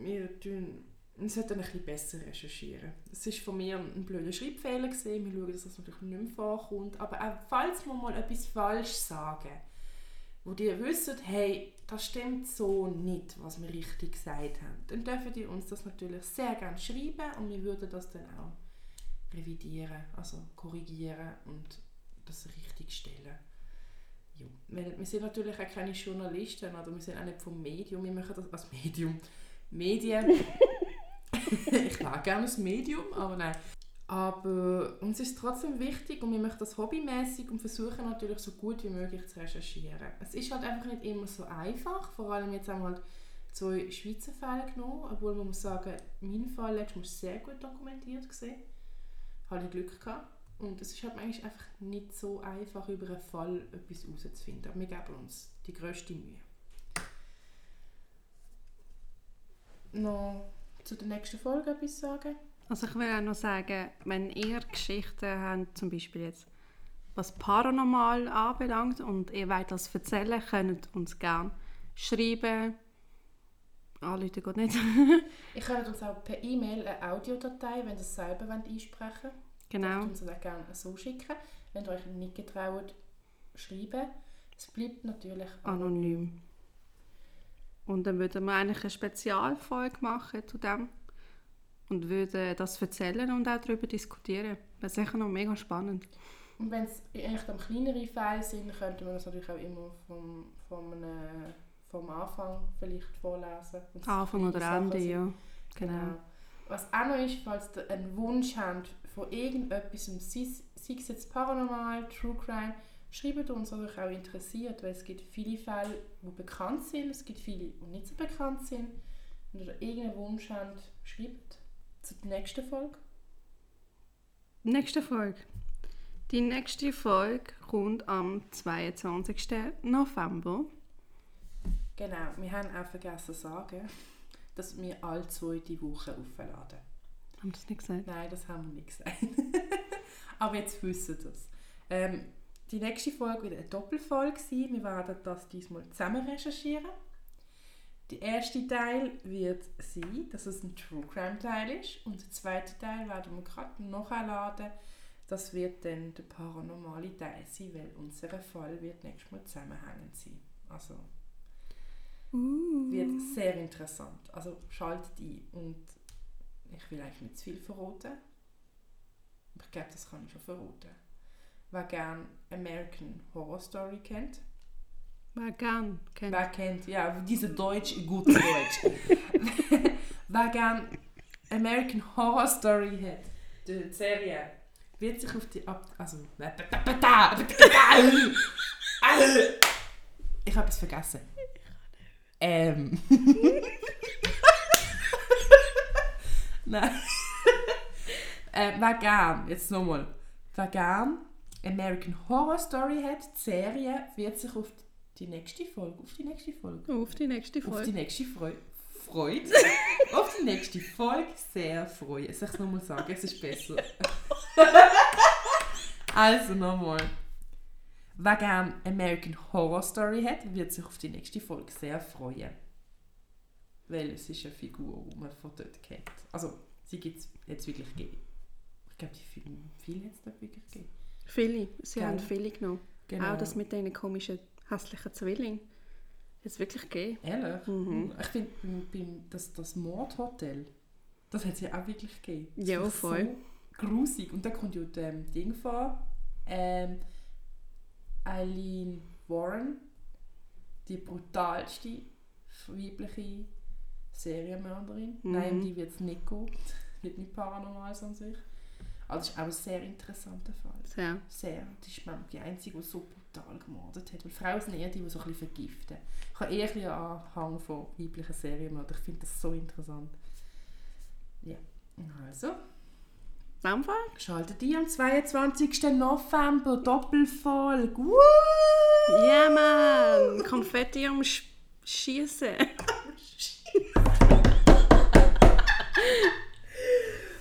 wir tun, sollten ein bisschen besser recherchieren. Es war von mir ein blöder Schreibfehler, gewesen. wir schauen, dass das natürlich nicht mehr vorkommt, aber auch falls wir mal etwas falsch sagen, wo die wissen, hey, das stimmt so nicht, was wir richtig gesagt haben, dann dürfen die uns das natürlich sehr gerne schreiben und wir würden das dann auch revidieren, also korrigieren und das richtig stellen. Ja. Weil wir sind natürlich auch keine Journalisten oder wir sind auch nicht vom Medium, wir machen das als Medium. Medien. ich wäre gerne das Medium, aber nein. Aber uns ist trotzdem wichtig und wir machen das hobbymäßig und versuchen natürlich so gut wie möglich zu recherchieren. Es ist halt einfach nicht immer so einfach, vor allem jetzt haben wir halt zwei Schweizer Fälle genommen, obwohl man muss sagen, mein Fall letztes Mal sehr gut dokumentiert gesehen. Habe ich Glück gehabt. Und es ist halt eigentlich einfach nicht so einfach, über einen Fall etwas herauszufinden. Aber wir geben uns die grösste Mühe. Noch zu der nächsten Folge etwas sagen? Also ich will auch noch sagen, wenn ihr Geschichten habt, zum Beispiel jetzt, was paranormal anbelangt und ihr wollt das erzählen, könnt ihr uns gerne schreiben. Anrufen geht nicht. Ich könnte uns auch per E-Mail eine Audiodatei, wenn ihr es selber einsprechen wollt, genau. uns das gerne so schicken. Wenn ihr euch nicht getraut, schreiben. Es bleibt natürlich Anonym. Und dann würden wir eigentlich eine Spezialfolge machen zu dem und würden das erzählen und auch darüber diskutieren. Das ist sicher noch mega spannend. Und wenn es echt am kleineren Fälle sind, könnten wir das natürlich auch immer vom, vom, äh, vom Anfang vielleicht vorlesen. Anfang oder Ende, ja. Genau. Was auch noch ist, falls ihr einen Wunsch habt von irgendetwas, sei sei es jetzt Paranormal, True Crime, schreibt uns, was euch auch interessiert, weil es gibt viele Fälle, die bekannt sind, es gibt viele, die nicht so bekannt sind. Wenn ihr irgendeinen Wunsch habt, schreibt zu der nächsten Folge. Nächste Folge. Die nächste Folge kommt am 22. November. Genau, wir haben auch vergessen zu sagen, dass wir alle zwei die Woche aufladen. Haben das nicht gesagt? Nein, das haben wir nicht gesagt. Aber jetzt wissen wir das. Ähm, die nächste Folge wird eine Doppelfolge sein. Wir werden das diesmal zusammen recherchieren. Der erste Teil wird sein, dass es ein True Crime Teil ist. Und der zweite Teil werden wir gerade noch einladen. Das wird dann der paranormale Teil sein, weil unser Fall wird nächstes Mal zusammenhängend sein. Also Uh. wird sehr interessant. Also schaltet ein. Und ich will eigentlich nicht zu viel verraten. Aber ich glaube, das kann ich schon verraten. Wer gerne American Horror Story kennt. Wer gern kennt. Wer kennt, ja, diese Deutsch, gutes Deutsch. Wer gerne American Horror Story hat, die Serie, wird sich auf die Ab... Also... Ich habe es vergessen. Ähm... Nein. äh, wer gern, jetzt nochmal, wer gern American Horror Story hat, die Serie, wird sich auf die nächste Folge, auf die nächste Folge, Auf die nächste auf die Folge. nächste Freude, Freude, auf die nächste Folge sehr freuen. Soll ich es nochmal sagen? Es ist besser. also nochmal. Wer gerne American Horror Story hat, wird sich auf die nächste Folge sehr freuen. Weil es ist eine Figur, die man von dort kennt. Also, sie gibt es jetzt wirklich gegeben. Ich glaube, die viel, viel hat es dort wirklich gegeben. Viele. Sie Gell? haben viele genommen. Genau. Auch das mit diesen komischen, hässlichen Zwillingen. Hat es wirklich gegeben. Ehrlich? Mhm. Ich finde, das, das Mordhotel, das hat es ja auch wirklich gegeben. Ja, voll. So grusig. Und da kommt ja das Ding vor. Ähm, Eileen Warren, die brutalste weibliche Serienmörderin. Mhm. Nein, die wird es nicht gehen. Wird nicht paranormal an sich. Aber das ist auch ein sehr interessanter Fall. Sehr. Sehr. Das ist manchmal die Einzige, die so brutal gemordet hat. Weil Frauen sind eher die, die so ein bisschen vergiften. Ich habe eher einen Anhang von weiblichen Serien, aber ich finde das so interessant. Ja, also, In dem Fall? schaltet die am 22. November Doppelfolge. Woo! Ja, Mann! Konfetti am Sch Schießen.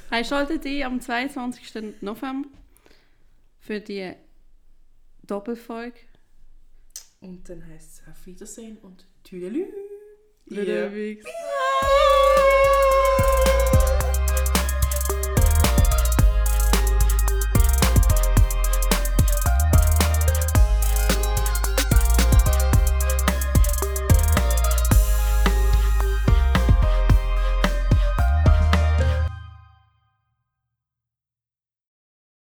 Hey, schaltet ein am 22. November für die Doppelfolge. Und dann heißt es auf Wiedersehen und Tüdelü. Ludwig.